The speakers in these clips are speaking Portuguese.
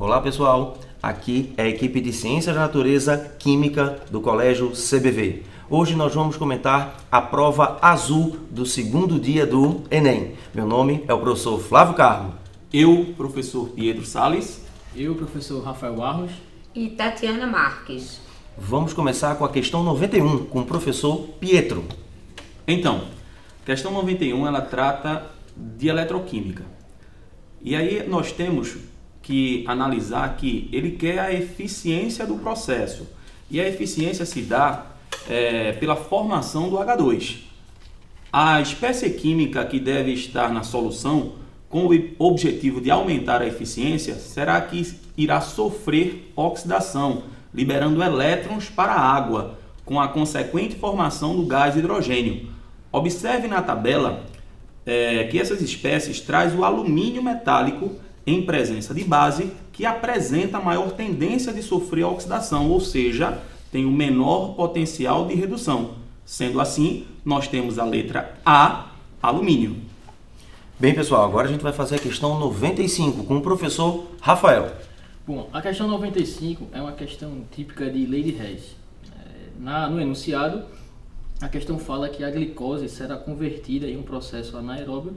Olá pessoal, aqui é a equipe de Ciência da Natureza Química do Colégio CBV. Hoje nós vamos comentar a prova azul do segundo dia do Enem. Meu nome é o professor Flávio Carmo. Eu, professor Pietro Sales. Eu, professor Rafael Barros. E Tatiana Marques. Vamos começar com a questão 91 com o professor Pietro. Então, questão 91 ela trata de eletroquímica. E aí nós temos que analisar que ele quer a eficiência do processo. E a eficiência se dá é, pela formação do H2. A espécie química que deve estar na solução com o objetivo de aumentar a eficiência será que irá sofrer oxidação, liberando elétrons para a água, com a consequente formação do gás hidrogênio. Observe na tabela é, que essas espécies traz o alumínio metálico em presença de base que apresenta maior tendência de sofrer oxidação, ou seja, tem o menor potencial de redução. Sendo assim, nós temos a letra A, alumínio. Bem, pessoal, agora a gente vai fazer a questão 95 com o professor Rafael. Bom, a questão 95 é uma questão típica de Lady Hess. É, na, no enunciado, a questão fala que a glicose será convertida em um processo anaeróbio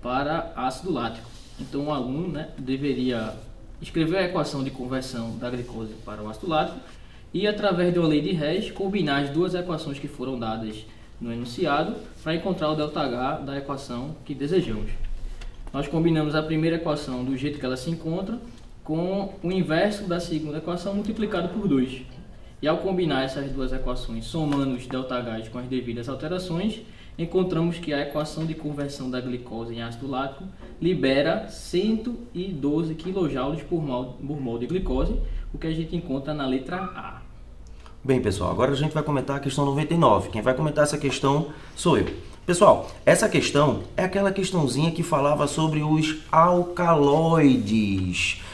para ácido lático. Então, o aluno né, deveria escrever a equação de conversão da glicose para o ácido lático e, através de uma lei de Hess, combinar as duas equações que foram dadas no enunciado para encontrar o ΔH da equação que desejamos. Nós combinamos a primeira equação do jeito que ela se encontra com o inverso da segunda equação multiplicado por 2. E ao combinar essas duas equações, somando os ΔH com as devidas alterações, encontramos que a equação de conversão da glicose em ácido lático libera 112 kJ por mol, por mol de glicose, o que a gente encontra na letra A. Bem, pessoal, agora a gente vai comentar a questão 99. Quem vai comentar essa questão sou eu. Pessoal, essa questão é aquela questãozinha que falava sobre os alcaloides.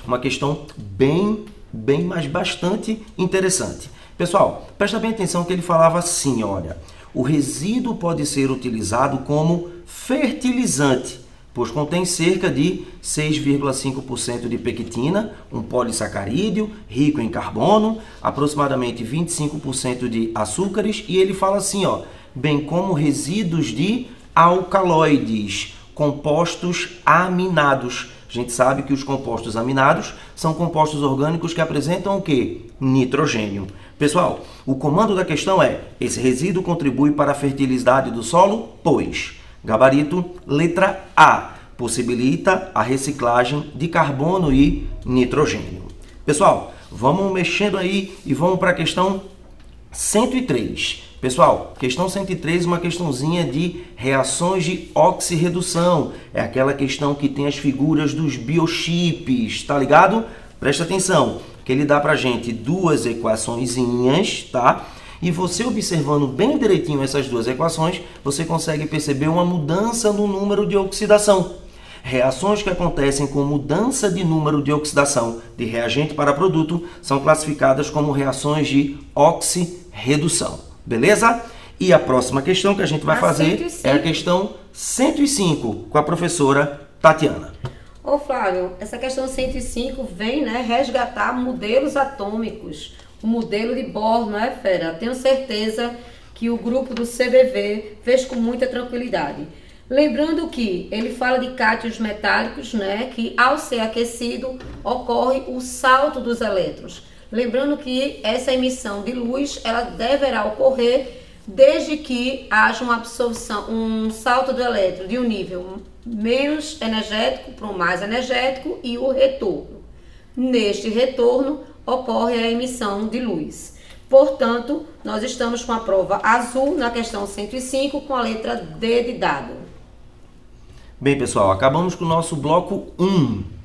Uma questão bem, bem, mas bastante interessante. Pessoal, presta bem atenção que ele falava assim, olha o resíduo pode ser utilizado como fertilizante, pois contém cerca de 6,5% de pectina, um polissacarídeo rico em carbono, aproximadamente 25% de açúcares, e ele fala assim, ó, bem como resíduos de alcaloides, compostos aminados. A gente sabe que os compostos aminados são compostos orgânicos que apresentam o que? Nitrogênio. Pessoal, o comando da questão é: esse resíduo contribui para a fertilidade do solo? Pois. Gabarito, letra A, possibilita a reciclagem de carbono e nitrogênio. Pessoal, vamos mexendo aí e vamos para a questão 103. Pessoal, questão 103 é uma questãozinha de reações de oxirredução. É aquela questão que tem as figuras dos biochips, tá ligado? Presta atenção que ele dá para gente duas equaçõezinhas, tá? E você observando bem direitinho essas duas equações, você consegue perceber uma mudança no número de oxidação. Reações que acontecem com mudança de número de oxidação de reagente para produto são classificadas como reações de oxirredução. Beleza? E a próxima questão que a gente vai a fazer 105. é a questão 105 com a professora Tatiana. Ô Flávio, essa questão 105 vem né, resgatar modelos atômicos, o modelo de Bohr, não é, Fera? Tenho certeza que o grupo do CBV fez com muita tranquilidade. Lembrando que ele fala de cátions metálicos, né, que ao ser aquecido ocorre o salto dos elétrons. Lembrando que essa emissão de luz ela deverá ocorrer desde que haja uma absorção, um salto do elétron de um nível menos energético para o mais energético e o retorno. Neste retorno ocorre a emissão de luz. Portanto, nós estamos com a prova azul na questão 105 com a letra D de dado. Bem, pessoal, acabamos com o nosso bloco 1.